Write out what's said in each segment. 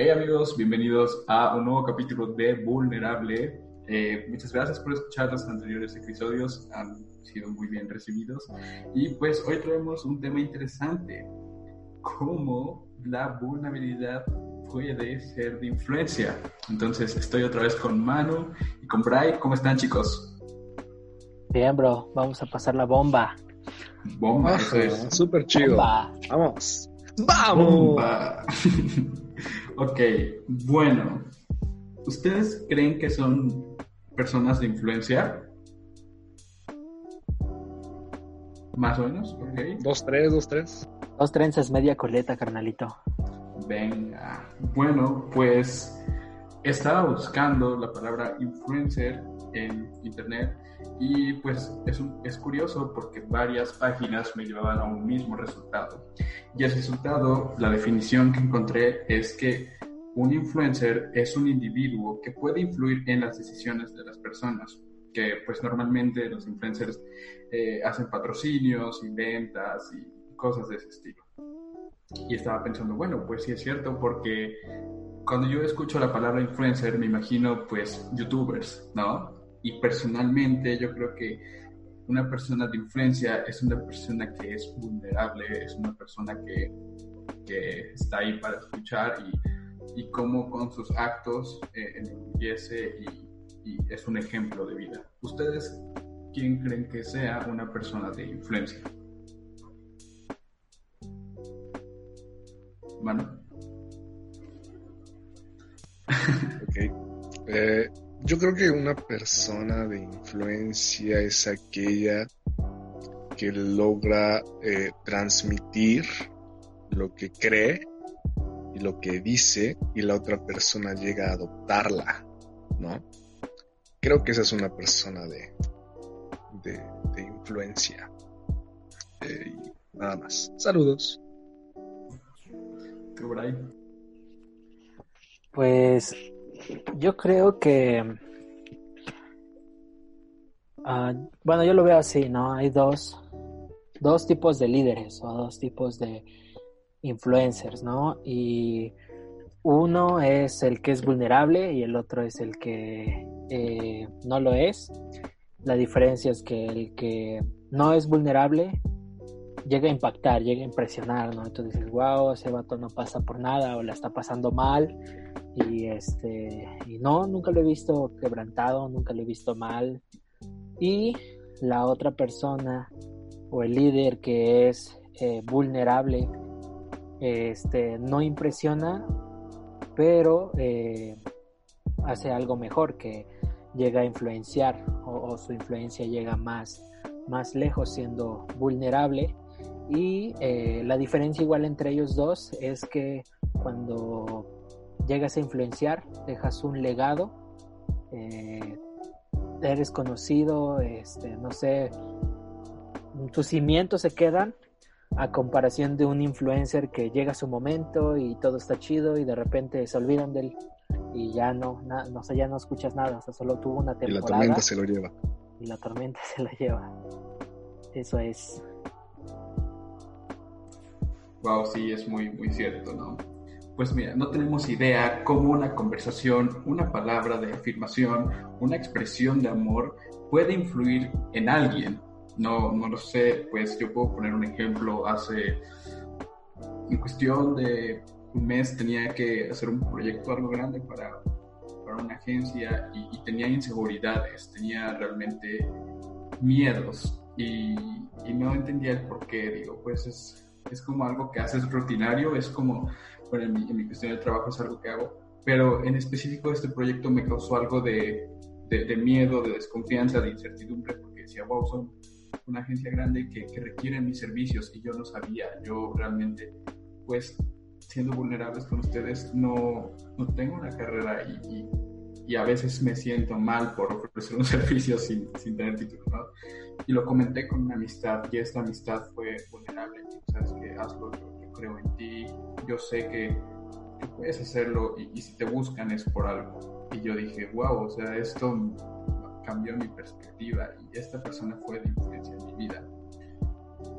Hey amigos, bienvenidos a un nuevo capítulo de Vulnerable. Eh, muchas gracias por escuchar los anteriores episodios, han sido muy bien recibidos. Y pues hoy traemos un tema interesante, cómo la vulnerabilidad puede ser de influencia. Entonces estoy otra vez con Manu y con Bray. ¿Cómo están chicos? Bien, bro, vamos a pasar la bomba. Bomba, eso es. Súper chido. Bomba. Vamos. ¡Vamos! Bomba. ok, bueno. ¿Ustedes creen que son personas de influencia? Más o menos, ok. Dos, tres, dos, tres. Dos trenzas, media coleta, carnalito. Venga. Bueno, pues estaba buscando la palabra influencer en internet y pues es, es curioso porque varias páginas me llevaban a un mismo resultado. Y el resultado, la definición que encontré es que un influencer es un individuo que puede influir en las decisiones de las personas, que pues normalmente los influencers eh, hacen patrocinios y ventas y cosas de ese estilo. Y estaba pensando, bueno, pues sí es cierto porque cuando yo escucho la palabra influencer me imagino pues youtubers, ¿no? Y personalmente yo creo que una persona de influencia es una persona que es vulnerable, es una persona que, que está ahí para escuchar y, y cómo con sus actos eh, y, es un ejemplo de vida. ¿Ustedes quién creen que sea una persona de influencia? Mano. ok. Eh, yo creo que una persona de influencia es aquella que logra eh, transmitir lo que cree y lo que dice y la otra persona llega a adoptarla, ¿no? Creo que esa es una persona de, de, de influencia. Eh, nada más. Saludos. Pues yo creo que... ah, bueno, yo lo veo así, ¿no? Hay dos, dos tipos de líderes o dos tipos de influencers, ¿no? Y uno es el que es vulnerable y el otro es el que eh, no lo es. La diferencia es que el que no es vulnerable llega a impactar, llega a impresionar, ¿no? Entonces dices, wow, ese vato no pasa por nada o la está pasando mal. Y este, y no, nunca lo he visto quebrantado, nunca lo he visto mal. Y la otra persona o el líder que es eh, vulnerable, este, no impresiona, pero eh, hace algo mejor que llega a influenciar o, su influencia llega más, más lejos siendo vulnerable. Y eh, la diferencia igual entre ellos dos es que cuando llegas a influenciar, dejas un legado, eres conocido, este, no sé, tus cimientos se quedan a comparación de un influencer que llega a su momento y todo está chido y de repente se olvidan de él y ya no, na, no sé, ya no escuchas nada, o sea, solo tuvo una Y temporada la tormenta se lo lleva. y la tormenta se la lleva. Eso es. Wow, sí, es muy, muy cierto, ¿no? Pues mira, no tenemos idea cómo una conversación, una palabra de afirmación, una expresión de amor puede influir en alguien. No, no lo sé, pues yo puedo poner un ejemplo. Hace, en cuestión de un mes tenía que hacer un proyecto algo grande para, para una agencia y, tenía inseguridades, tenía realmente miedos y, y no entendía el por qué. Digo, pues es, es como algo que haces rutinario, es como, bueno, en mi, en mi cuestión de trabajo es algo que hago, pero en específico este proyecto me causó algo de, de, de miedo, de desconfianza, de incertidumbre, porque decía, wow, son una agencia grande que, que requiere mis servicios y yo no sabía, yo realmente, pues, siendo vulnerables con ustedes, no, no tengo una carrera y, y, y, a veces me siento mal por ofrecer un servicio sin, sin tener título, ¿no? Y lo comenté con una amistad y esta amistad fue vulnerable, sabes que hazlo, yo, creo en ti, yo sé que, que puedes hacerlo y, y, si te buscan es por algo. Y yo dije, wow, o sea, esto cambió mi perspectiva y esta persona fue de influencia en mi vida.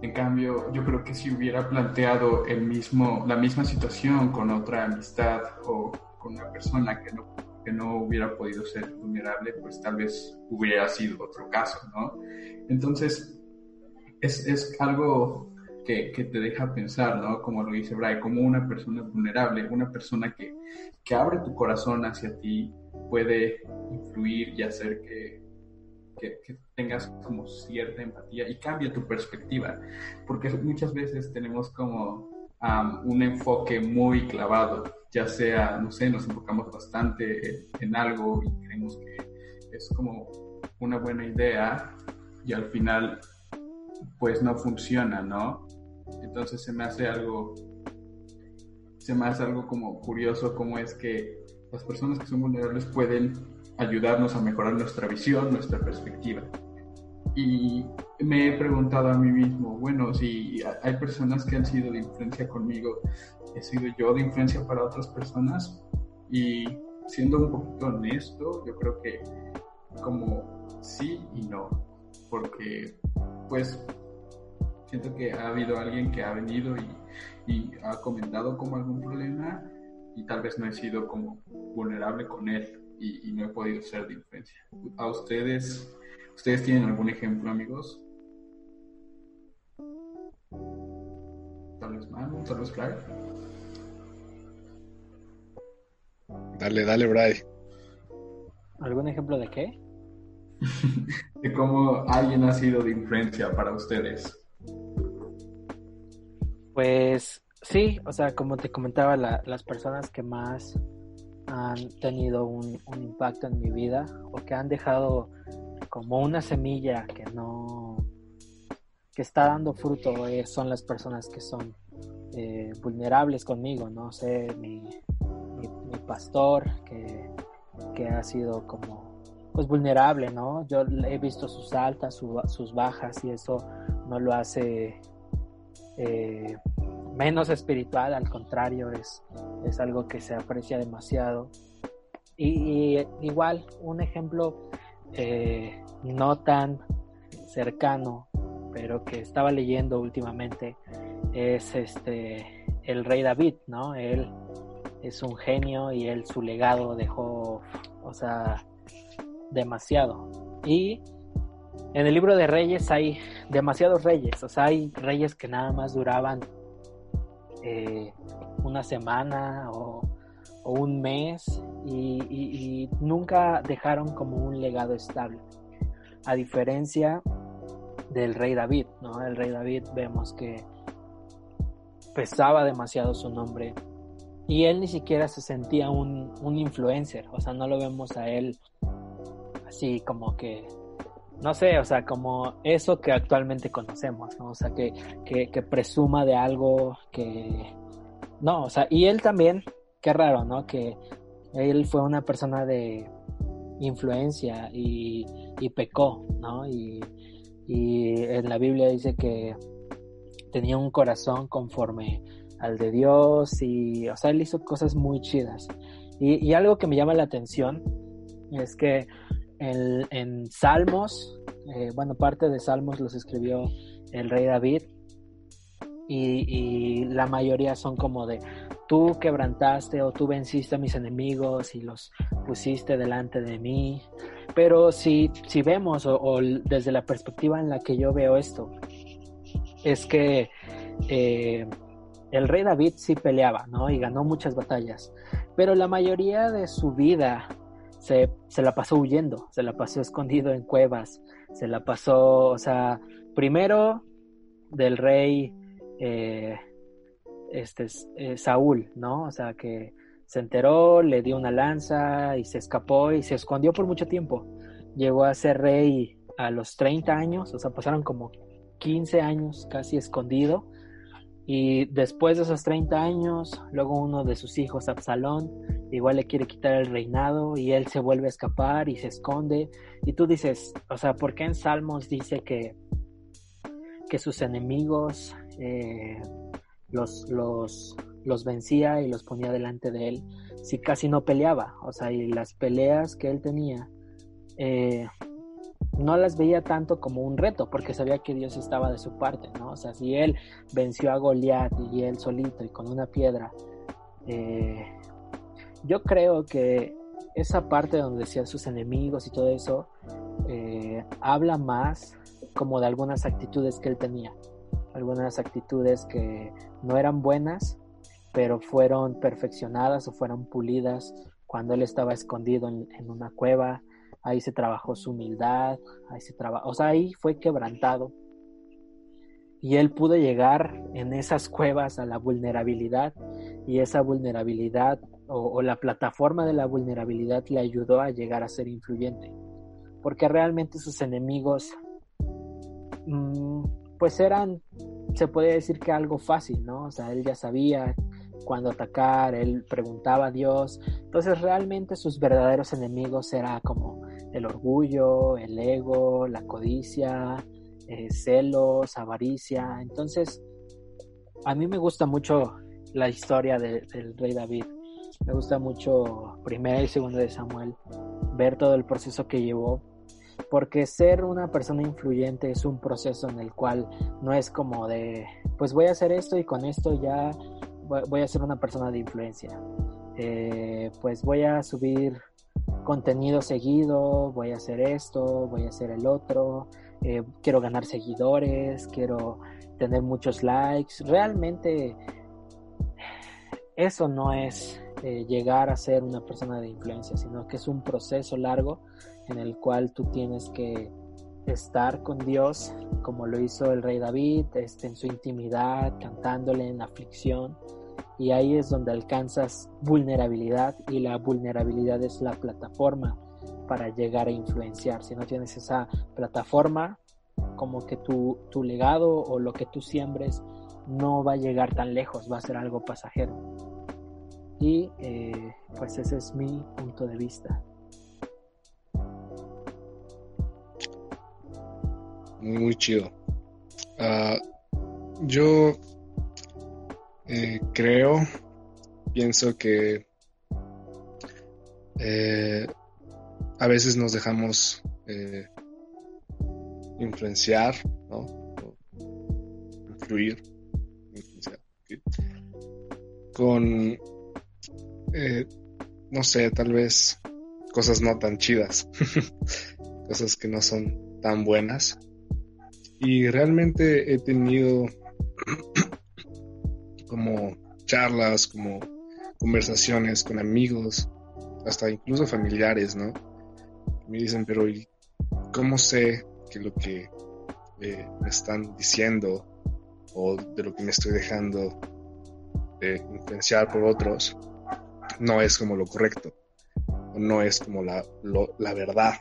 En cambio, yo creo que si hubiera planteado el mismo, la misma situación con otra amistad o con una persona que no, que no hubiera podido ser vulnerable, pues tal vez hubiera sido otro caso, ¿no? Entonces, es, es algo que, te deja pensar, ¿no? Como lo dice Bray, como una persona vulnerable, una persona que, que abre tu corazón hacia ti, puede influir y hacer que, que, tengas como cierta empatía y cambie tu perspectiva, porque muchas veces tenemos como un enfoque muy clavado, ya sea, no sé, nos enfocamos bastante en, algo y creemos que es como una buena idea y al final pues no funciona, ¿no? Entonces se me hace algo, se me hace algo como curioso como es que las personas que son vulnerables pueden ayudarnos a mejorar nuestra visión, nuestra perspectiva. Y me he preguntado a mí mismo, bueno, si hay personas que han sido de influencia conmigo, he sido yo de influencia para otras personas y siendo un poquito honesto, yo creo que como sí y no, porque pues siento que ha habido alguien que ha venido y, y ha comentado como algún problema y tal vez no he sido como vulnerable con él y, no he podido ser de influencia. ¿A ustedes, ustedes tienen algún ejemplo, amigos? Tal vez Manu, tal vez Clark. Dale, dale, Bray. ¿Algún ejemplo de qué? de cómo alguien ha sido de influencia para ustedes. Pues sí, o sea, como te comentaba, las personas que más han tenido un, impacto en mi vida o que han dejado como una semilla que no que está dando fruto eh, son las personas que son eh, vulnerables conmigo no sé mi, pastor que, que, ha sido como pues vulnerable no yo he visto sus altas sus bajas y eso no lo hace eh, menos espiritual, al contrario, es, es algo que se aprecia demasiado. Y, igual, un ejemplo eh, no tan cercano, pero que estaba leyendo últimamente, es este el rey David, ¿no? Él es un genio y él su legado dejó, o sea, demasiado. Y en el libro de reyes hay demasiados reyes, o sea, hay reyes que nada más duraban eh, una semana o, un mes y, nunca dejaron como un legado estable. A diferencia del rey David, ¿no? El rey David vemos que pesaba demasiado su nombre y él ni siquiera se sentía un, un influencer, o sea, no lo vemos a él así como que no sé, o sea, como eso que actualmente conocemos, ¿no? O sea, que, que, presuma de algo que... No, o sea, y él también, qué raro, ¿no? Que él fue una persona de influencia y, y pecó, ¿no? Y, y en la Biblia dice que tenía un corazón conforme al de Dios y, o sea, él hizo cosas muy chidas. Y, y algo que me llama la atención es que en, Salmos, eh, bueno, parte de Salmos los escribió el rey David y, la mayoría son como de tú quebrantaste o tú venciste a mis enemigos y los pusiste delante de mí. Pero si, si vemos o, desde la perspectiva en la que yo veo esto, es que eh, el rey David sí peleaba, ¿no? Y ganó muchas batallas, pero la mayoría de su vida se, se, la pasó huyendo, se la pasó escondido en cuevas, se la pasó, o sea, primero del rey eh, este, eh, Saúl, ¿no? O sea, que se enteró, le dio una lanza y se escapó y se escondió por mucho tiempo. Llegó a ser rey a los 30 años, o sea, pasaron como 15 años casi escondido y después de esos 30 años, luego uno de sus hijos, Absalón, igual le quiere quitar el reinado y él se vuelve a escapar y se esconde. Y tú dices, o sea, ¿por qué en Salmos dice que, que sus enemigos eh, los, los, los vencía y los ponía delante de él si casi no peleaba? O sea, y las peleas que él tenía, eh, no las veía tanto como un reto, porque sabía que Dios estaba de su parte, ¿no? O sea, si él venció a Goliat y él solito y con una piedra, eh, yo creo que esa parte donde decía sus enemigos y todo eso, eh, habla más como de algunas actitudes que él tenía, algunas actitudes que no eran buenas, pero fueron perfeccionadas o fueron pulidas cuando él estaba escondido en una cueva, ahí se trabajó su humildad, ahí se trabajó, o sea, ahí fue quebrantado. Y él pudo llegar en esas cuevas a la vulnerabilidad y esa vulnerabilidad o, la plataforma de la vulnerabilidad le ayudó a llegar a ser influyente. Porque realmente sus enemigos, mm, pues eran, se puede decir que algo fácil, ¿no? O sea, él ya sabía cuándo atacar, él preguntaba a Dios. Entonces realmente sus verdaderos enemigos era como el orgullo, el ego, la codicia, eh, celos, avaricia. Entonces, a mí me gusta mucho la historia del rey David. Me gusta mucho primera y segunda de Samuel, ver todo el proceso que llevó, porque ser una persona influyente es un proceso en el cual no es como de, pues voy a hacer esto y con esto ya voy a ser una persona de influencia. Eh, pues voy a subir contenido seguido, voy a hacer esto, voy a hacer el otro, eh, quiero ganar seguidores, quiero tener muchos likes. Realmente eso no es eh, llegar a ser una persona de influencia, sino que es un proceso largo en el cual tú tienes que estar con Dios como lo hizo el rey David, este, en su intimidad, cantándole en aflicción y ahí es donde alcanzas vulnerabilidad y la vulnerabilidad es la plataforma para llegar a influenciar. Si no tienes esa plataforma, como que tu, tu legado o lo que tú siembres no va a llegar tan lejos, va a ser algo pasajero. Y eh, pues ese es mi punto de vista. Muy chido. Ah, yo eh, creo, pienso que eh, a veces nos dejamos eh, influenciar, ¿no? influir, con, no sé, tal vez cosas no tan chidas, cosas que no son tan buenas. Y realmente he tenido como charlas, como conversaciones con amigos, hasta incluso familiares, ¿no? Me dicen, pero cómo sé que lo que eh, me están diciendo o de lo que me estoy dejando influenciar por otros no es como lo correcto, o no es como la, la verdad,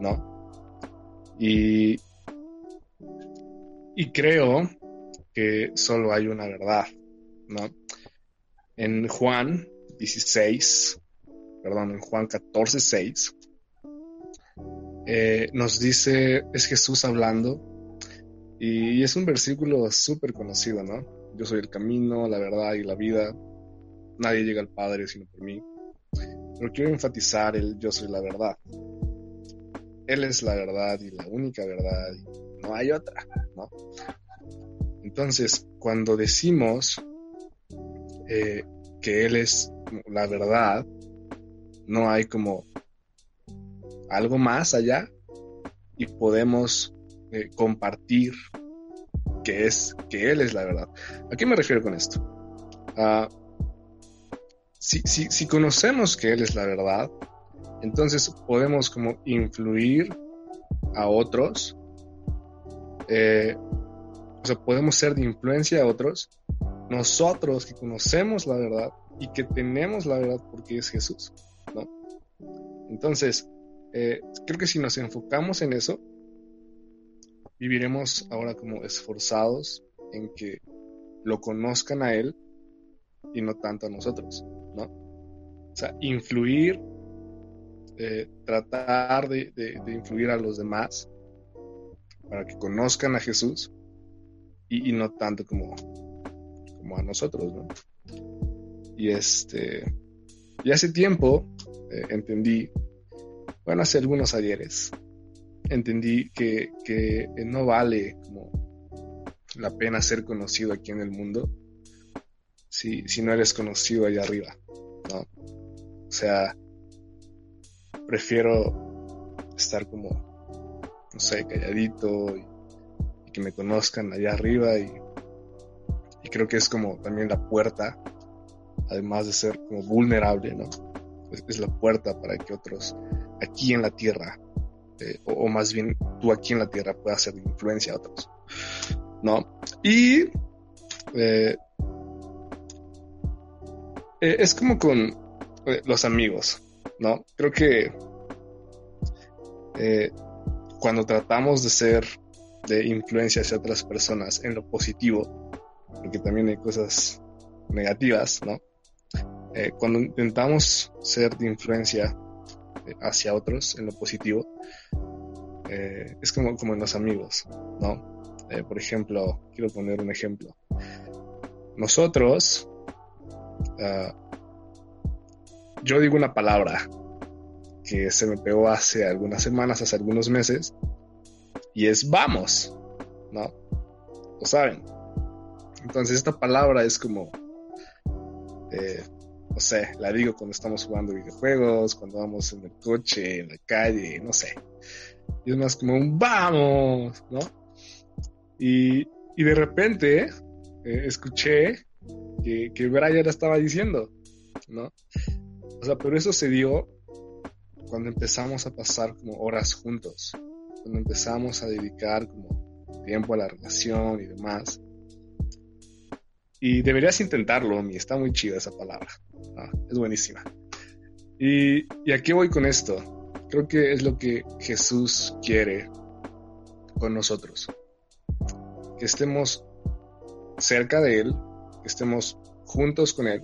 ¿no? Y, y creo que solo hay una verdad, En Juan 16, perdón, en Juan 14, 6, eh, nos dice, es Jesús hablando, y, es un versículo súper conocido, ¿no? Yo soy el camino, la verdad y la vida, nadie llega al Padre sino por mí. Pero quiero enfatizar el yo soy la verdad. Él es la verdad y la única verdad, y no hay otra, ¿no? Entonces, cuando decimos eh, que Él es la verdad, no hay como algo más allá y podemos eh, compartir que es que Él es la verdad. ¿A qué me refiero con esto? Ah, si, si, conocemos que Él es la verdad, entonces podemos como influir a otros, eh, o sea, podemos ser de influencia a otros nosotros que conocemos la verdad y que tenemos la verdad porque es Jesús, ¿no? Entonces, eh, creo que si nos enfocamos en eso, viviremos ahora como esforzados en que lo conozcan a Él y no tanto a nosotros, ¿no? O sea, influir, eh, tratar de, influir a los demás para que conozcan a Jesús y no tanto como como a nosotros, ¿no? Y este, y hace tiempo eh, entendí, bueno, hace algunos ayeres, entendí que, que no vale como la pena ser conocido aquí en el mundo si, si no eres conocido allá arriba, ¿no? O sea, prefiero estar como, no sé, calladito y, que me conozcan allá arriba y, y, creo que es como también la puerta, además de ser como vulnerable, ¿no? Es, la puerta para que otros aquí en la tierra, eh, o, más bien tú aquí en la tierra puedas ser de influencia a otros. ¿no? Y eh, eh, es como con los amigos, ¿no? Creo que cuando tratamos de ser de influencia hacia otras personas en lo positivo, porque también hay cosas negativas, ¿no? cuando intentamos ser de influencia hacia otros en lo positivo, es como, como en los amigos, ¿no? Eh, por ejemplo, quiero poner un ejemplo. Nosotros, ah, yo digo una palabra que se me pegó hace algunas semanas, hace algunos meses, y es vamos, ¿no? Lo saben. Entonces esta palabra es como, eh, no sé, la digo cuando estamos jugando videojuegos, cuando vamos en el coche, en la calle, no sé. Y es más como un vamos, ¿no? Y, de repente eh, escuché que, que Brian estaba diciendo, ¿no? O sea, pero eso se dio cuando empezamos a pasar como horas juntos, cuando empezamos a dedicar como tiempo a la relación y demás. Y deberías intentarlo, mi, está muy chida esa palabra, es buenísima. Y, y aquí voy con esto. Creo que es lo que Jesús quiere con nosotros que estemos cerca de Él, que estemos juntos con Él,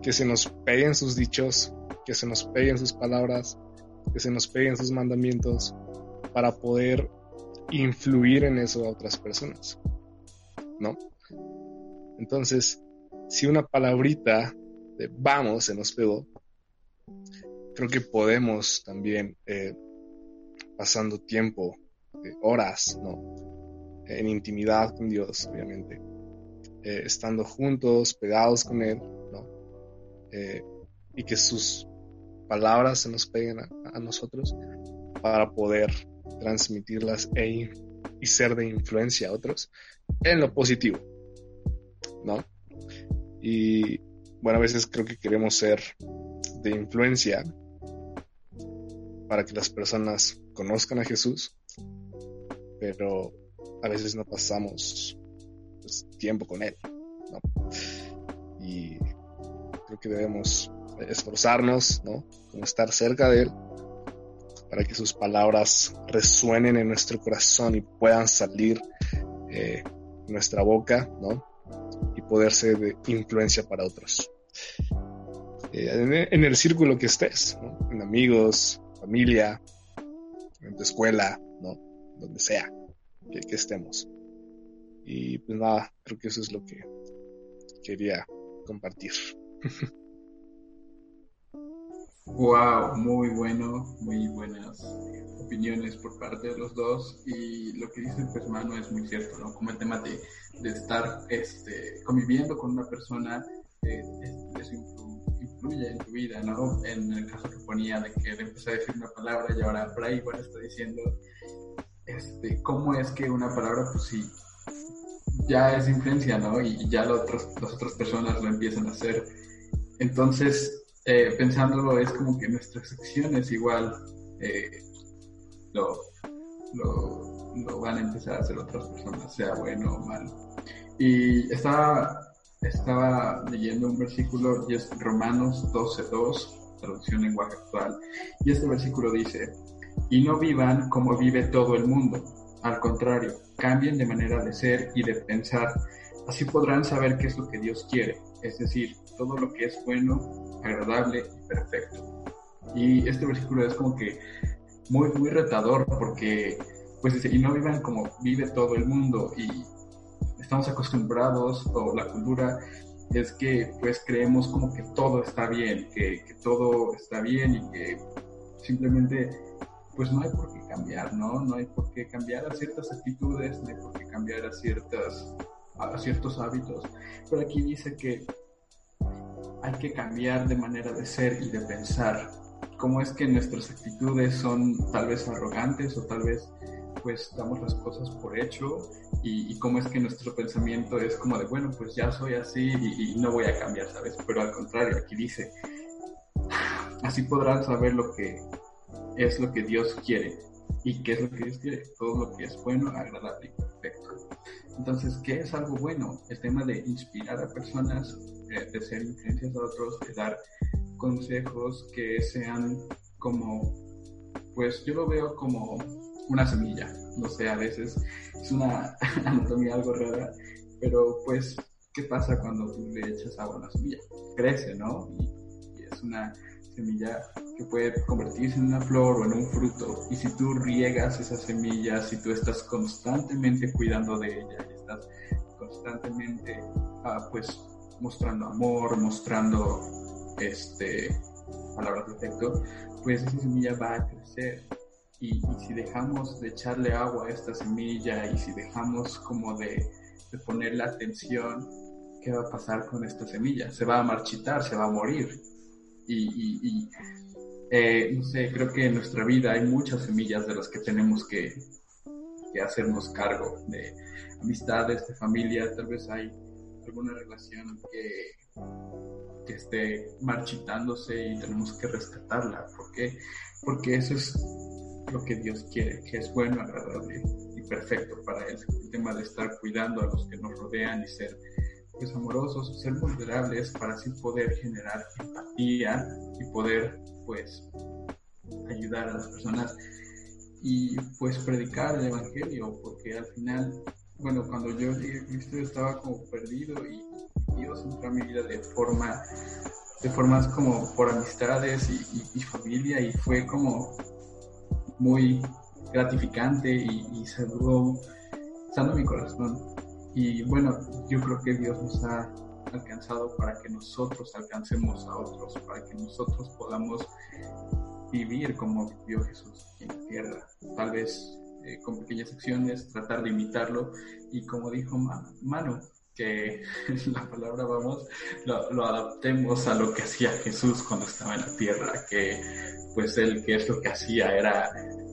que se nos peguen sus dichos, que se nos peguen sus palabras, que se nos peguen sus mandamientos, para poder influir en eso a otras personas. ¿No? Entonces, si una palabrita de vamos se nos pegó, creo que podemos también, eh, pasando tiempo, horas, ¿no? en intimidad con Dios, obviamente, eh, estando juntos, pegados con Él, ¿no? Eh, y que sus palabras se nos peguen a, nosotros para poder transmitirlas e y ser de influencia a otros en lo positivo, ¿no? Y bueno, a veces creo que queremos ser de influencia para que las personas conozcan a Jesús, pero a veces no pasamos pues, tiempo con Él. Y creo que debemos esforzarnos, ¿no? Como estar cerca de Él para que sus palabras resuenen en nuestro corazón y puedan salir eh, nuestra boca, ¿no? Poder ser de influencia para otros. Eh, en, el círculo que estés. En amigos, familia, en tu escuela, ¿no? Donde sea que, estemos. Y pues nada, creo que eso es lo que quería compartir. Wow, muy bueno, muy buenas opiniones por parte de los dos y lo que dice tu hermano es muy cierto, ¿no? Como el tema de, estar este, conviviendo con una persona, eh, eso influye en tu vida, ¿no? En el caso que ponía de que le empecé a decir una palabra y ahora por igual está diciendo este, cómo es que una palabra, pues sí, ya es influencia, ¿no? Y ya las otras personas lo empiezan a hacer. Entonces, eh, pensándolo, es como que nuestras acciones igual eh, lo, lo, van a empezar a hacer otras personas, sea bueno o malo. Y estaba, estaba leyendo un versículo y es Romanos 12.2, traducción en lenguaje actual, y este versículo dice, y no vivan como vive todo el mundo. Al contrario, cambien de manera de ser y de pensar. Así podrán saber qué es lo que Dios quiere, es decir, todo lo que es bueno, agradable y perfecto. Y este versículo es como que muy, muy retador porque, pues dice, y no vivan como vive todo el mundo y estamos acostumbrados, o la cultura es que pues creemos como que todo está bien, que, que todo está bien y que simplemente pues no hay por qué cambiar, ¿no? No hay por qué cambiar a ciertas actitudes, no hay por qué cambiar a, ciertas, a ciertos hábitos. Pero aquí dice que hay que cambiar de manera de ser y de pensar. ¿Cómo es que nuestras actitudes son tal vez arrogantes o tal vez pues damos las cosas por hecho y, cómo es que nuestro pensamiento es como de, bueno, pues ya soy así y, y, no voy a cambiar, ¿sabes? Pero al contrario, aquí dice, así podrán saber lo que es lo que Dios quiere. ¿Y qué es lo que Dios quiere? Todo lo que es bueno, agradable y perfecto. Entonces, ¿qué es algo bueno? El tema de inspirar a personas, de ser influencias a otros, de dar consejos que sean como, pues yo lo veo como una semilla. No sé, a veces es una anatomía algo rara, pero pues, ¿qué pasa cuando tú le echas agua a una semilla? Crece, ¿no? y es una semilla que puede convertirse en una flor o en un fruto. Y si tú riegas esa semilla, si tú estás constantemente cuidando de ella, y estás constantemente ah, pues mostrando amor, mostrando este palabras de afecto, pues esa semilla va a crecer. Y, si dejamos de echarle agua a esta semilla y si dejamos como de, de ponerle atención, ¿qué va a pasar con esta semilla? Se va a marchitar, se va a morir y, eh, no sé, creo que en nuestra vida hay muchas semillas de las que tenemos que, hacernos cargo, de amistades, de familia, tal vez hay alguna relación que, que esté marchitándose y tenemos que rescatarla. ¿Por qué? Porque eso es lo que Dios quiere, que es bueno, agradable y perfecto para Él. El tema de estar cuidando a los que nos rodean y ser pues, amorosos, ser vulnerables para así poder generar empatía y poder pues ayudar a las personas y pues predicar el evangelio porque al final bueno cuando yo llegué estaba como perdido y Dios entró a mi vida de forma de formas como por amistades y, familia y fue como muy gratificante y, y saludó sanó mi corazón y bueno, yo creo que Dios nos ha alcanzado para que nosotros alcancemos a otros, para que nosotros podamos vivir como vivió Jesús en la tierra. Tal vez eh, con pequeñas acciones, tratar de imitarlo. Y como dijo Manu, que la palabra vamos, lo, lo, adaptemos a lo que hacía Jesús cuando estaba en la tierra, que pues él, que es lo que hacía, era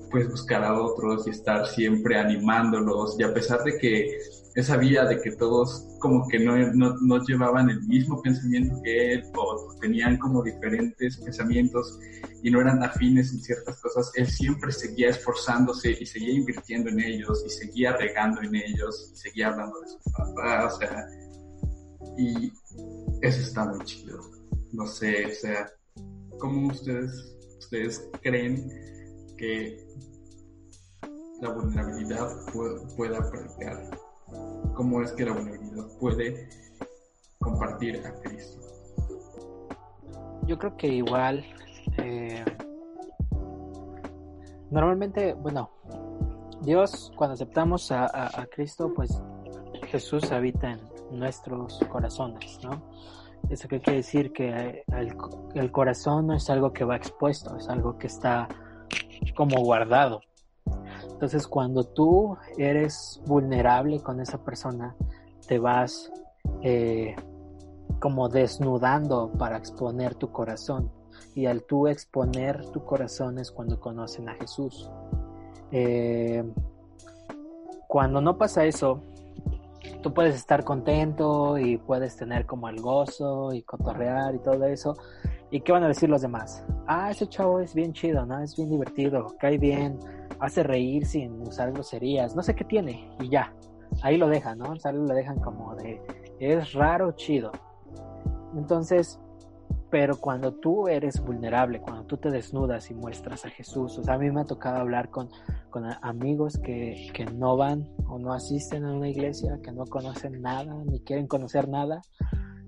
pues buscar a otros y estar siempre animándolos. Y a pesar de que esa vía de que todos como que no, no, llevaban el mismo pensamiento que él o tenían como diferentes pensamientos y no eran afines en ciertas cosas, él siempre seguía esforzándose y seguía invirtiendo en ellos y seguía regando en ellos y seguía hablando de su papá, o sea, y eso está muy chido. No sé, o sea, ¿cómo ustedes, ustedes creen que la vulnerabilidad pueda predicar cómo es que la vulnerabilidad puede compartir a Cristo. Yo creo que igual, eh, normalmente, bueno, Dios, cuando aceptamos a, Cristo, pues Jesús habita en nuestros corazones, ¿no? Eso que quiere decir que el, el, corazón no es algo que va expuesto, es algo que está como guardado. Entonces, cuando tú eres vulnerable con esa persona, te vas eh, como desnudando para exponer tu corazón. Y al tú exponer tu corazón es cuando conocen a Jesús. Eh, cuando no pasa eso, tú puedes estar contento y puedes tener como el gozo y cotorrear y todo eso. ¿Y qué van a decir los demás? Ah, ese chavo es bien chido, ¿no? Es bien divertido, cae bien, hace reír sin usar groserías, no sé qué tiene, y ya, ahí lo dejan, ¿no? O lo dejan como de, es raro, chido. Entonces, pero cuando tú eres vulnerable, cuando tú te desnudas y muestras a Jesús, o sea, a mí me ha tocado hablar con, con amigos que, que no van o no asisten a una iglesia, que no conocen nada, ni quieren conocer nada,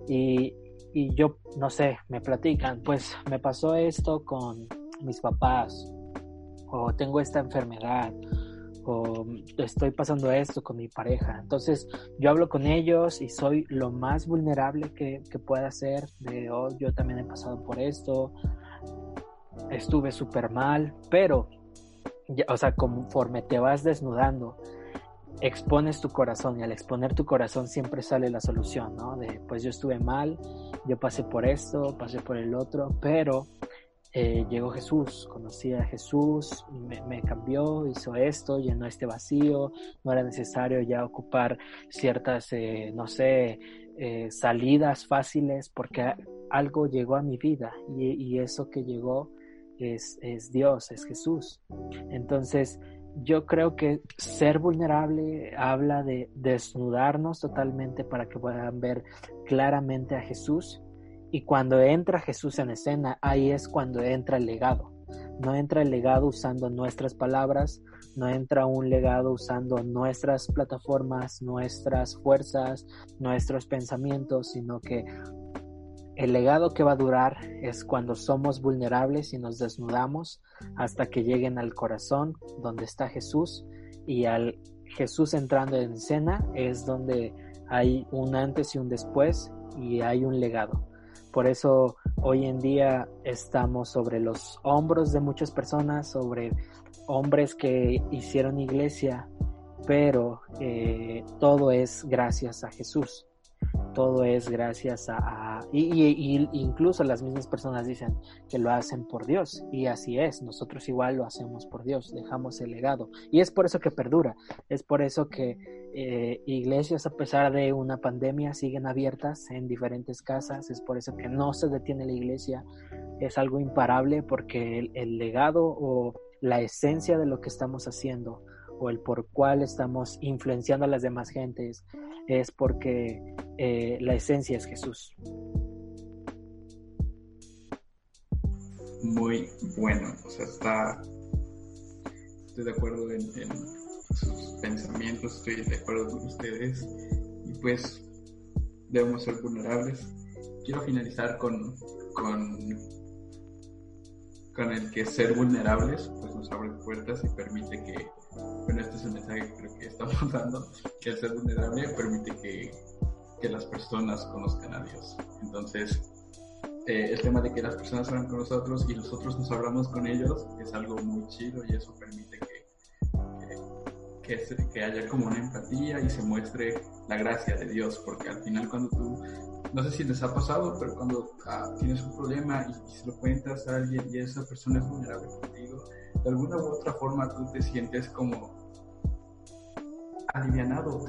y, y yo, no sé, me platican, pues me pasó esto con mis papás, o tengo esta enfermedad, o estoy pasando esto con mi pareja. Entonces yo hablo con ellos y soy lo más vulnerable que, que pueda ser, de, oh, yo también he pasado por esto, estuve súper mal, pero o sea, conforme te vas desnudando, expones tu corazón y al exponer tu corazón siempre sale la solución, ¿no? De, pues yo estuve mal, yo pasé por esto, pasé por el otro, pero eh, llegó Jesús, conocí a Jesús, me, cambió, hizo esto, llenó este vacío, no era necesario ya ocupar ciertas, eh, no sé, eh, salidas fáciles porque algo llegó a mi vida y, y eso que llegó es, es Dios, es Jesús. Entonces, yo creo que ser vulnerable habla de desnudarnos totalmente para que puedan ver claramente a Jesús y cuando entra Jesús en escena, ahí es cuando entra el legado. No entra el legado usando nuestras palabras, no entra un legado usando nuestras plataformas, nuestras fuerzas, nuestros pensamientos, sino que el legado que va a durar es cuando somos vulnerables y nos desnudamos hasta que lleguen al corazón donde está Jesús y al Jesús entrando en escena es donde hay un antes y un después y hay un legado. Por eso hoy en día estamos sobre los hombros de muchas personas, sobre hombres que hicieron iglesia, pero eh, todo es gracias a Jesús todo es gracias a, y, incluso las mismas personas dicen que lo hacen por Dios y así es, nosotros igual lo hacemos por Dios, dejamos el legado y es por eso que perdura, es por eso que eh, iglesias a pesar de una pandemia siguen abiertas en diferentes casas, es por eso que no se detiene la iglesia, es algo imparable porque el legado o la esencia de lo que estamos haciendo o el por cual estamos influenciando a las demás gentes es porque eh, la esencia es Jesús. Muy bueno, o sea, está, estoy de acuerdo en, sus pensamientos, estoy de acuerdo con ustedes y pues debemos ser vulnerables. Quiero finalizar con, con con el que ser vulnerables pues nos abre puertas y permite que, bueno, este es el mensaje que creo que estamos dando, que el ser vulnerable permite que, que las personas conozcan a Dios. Entonces, eh, el tema de que las personas hablan con nosotros y nosotros nos hablamos con ellos es algo muy chido y eso permite que, que, que, haya como una empatía y se muestre la gracia de Dios, porque al final cuando tú no sé si les ha pasado, pero cuando ah, tienes un problema y, se lo cuentas a alguien y esa persona es vulnerable contigo, de alguna u otra forma tú te sientes como alivianado,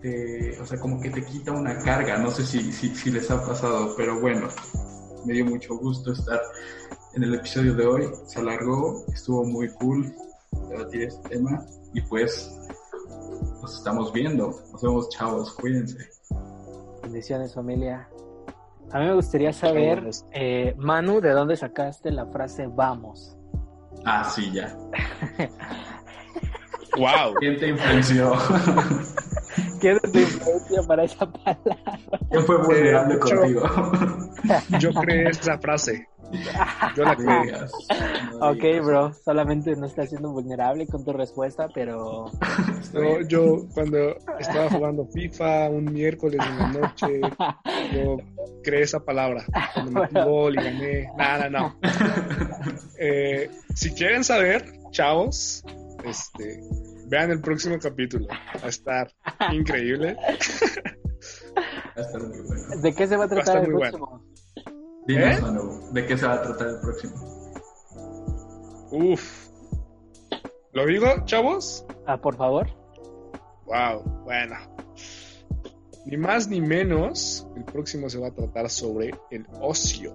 te, o sea, como que te quita una carga, no sé si, si, si les ha pasado, pero bueno, me dio mucho gusto estar en el episodio de hoy, se alargó, estuvo muy cool debatir este tema y pues nos estamos viendo, nos vemos chavos, cuídense. Bendiciones familia. A mí me gustaría saber, eh, Manu, ¿de dónde sacaste la frase vamos? Ah, sí, ya. wow. ¿Quién te influenció? ¿Quién te influenció para esa palabra? ¿Quién fue vulnerable contigo? Yo creé esa frase. Yo la creía. ok, bro. Solamente no estás siendo vulnerable con tu respuesta, pero. yo cuando estaba jugando FIFA un miércoles en la noche, yo creé esa palabra. Cuando metí gol y gané. Nada, no. Eh, si quieren saber, chavos, este, vean el próximo capítulo. Va a estar increíble. Va a estar muy bueno. ¿De qué se va a tratar el próximo? Dinos, ¿Eh? ¿de qué se va a tratar el próximo? Uf. ¿Lo digo, chavos? Ah, por favor. Wow, bueno. Ni más ni menos, el próximo se va a tratar sobre el ocio.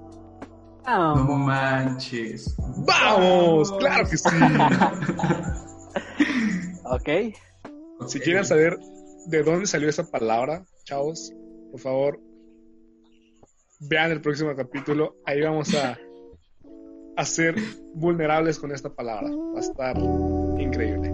No manches. ¡Vamos! ¡Claro que sí! ok. Si quieren saber de dónde salió esa palabra, chavos, por favor, vean el próximo capítulo. Ahí vamos a, a ser vulnerables con esta palabra. Va a estar increíble.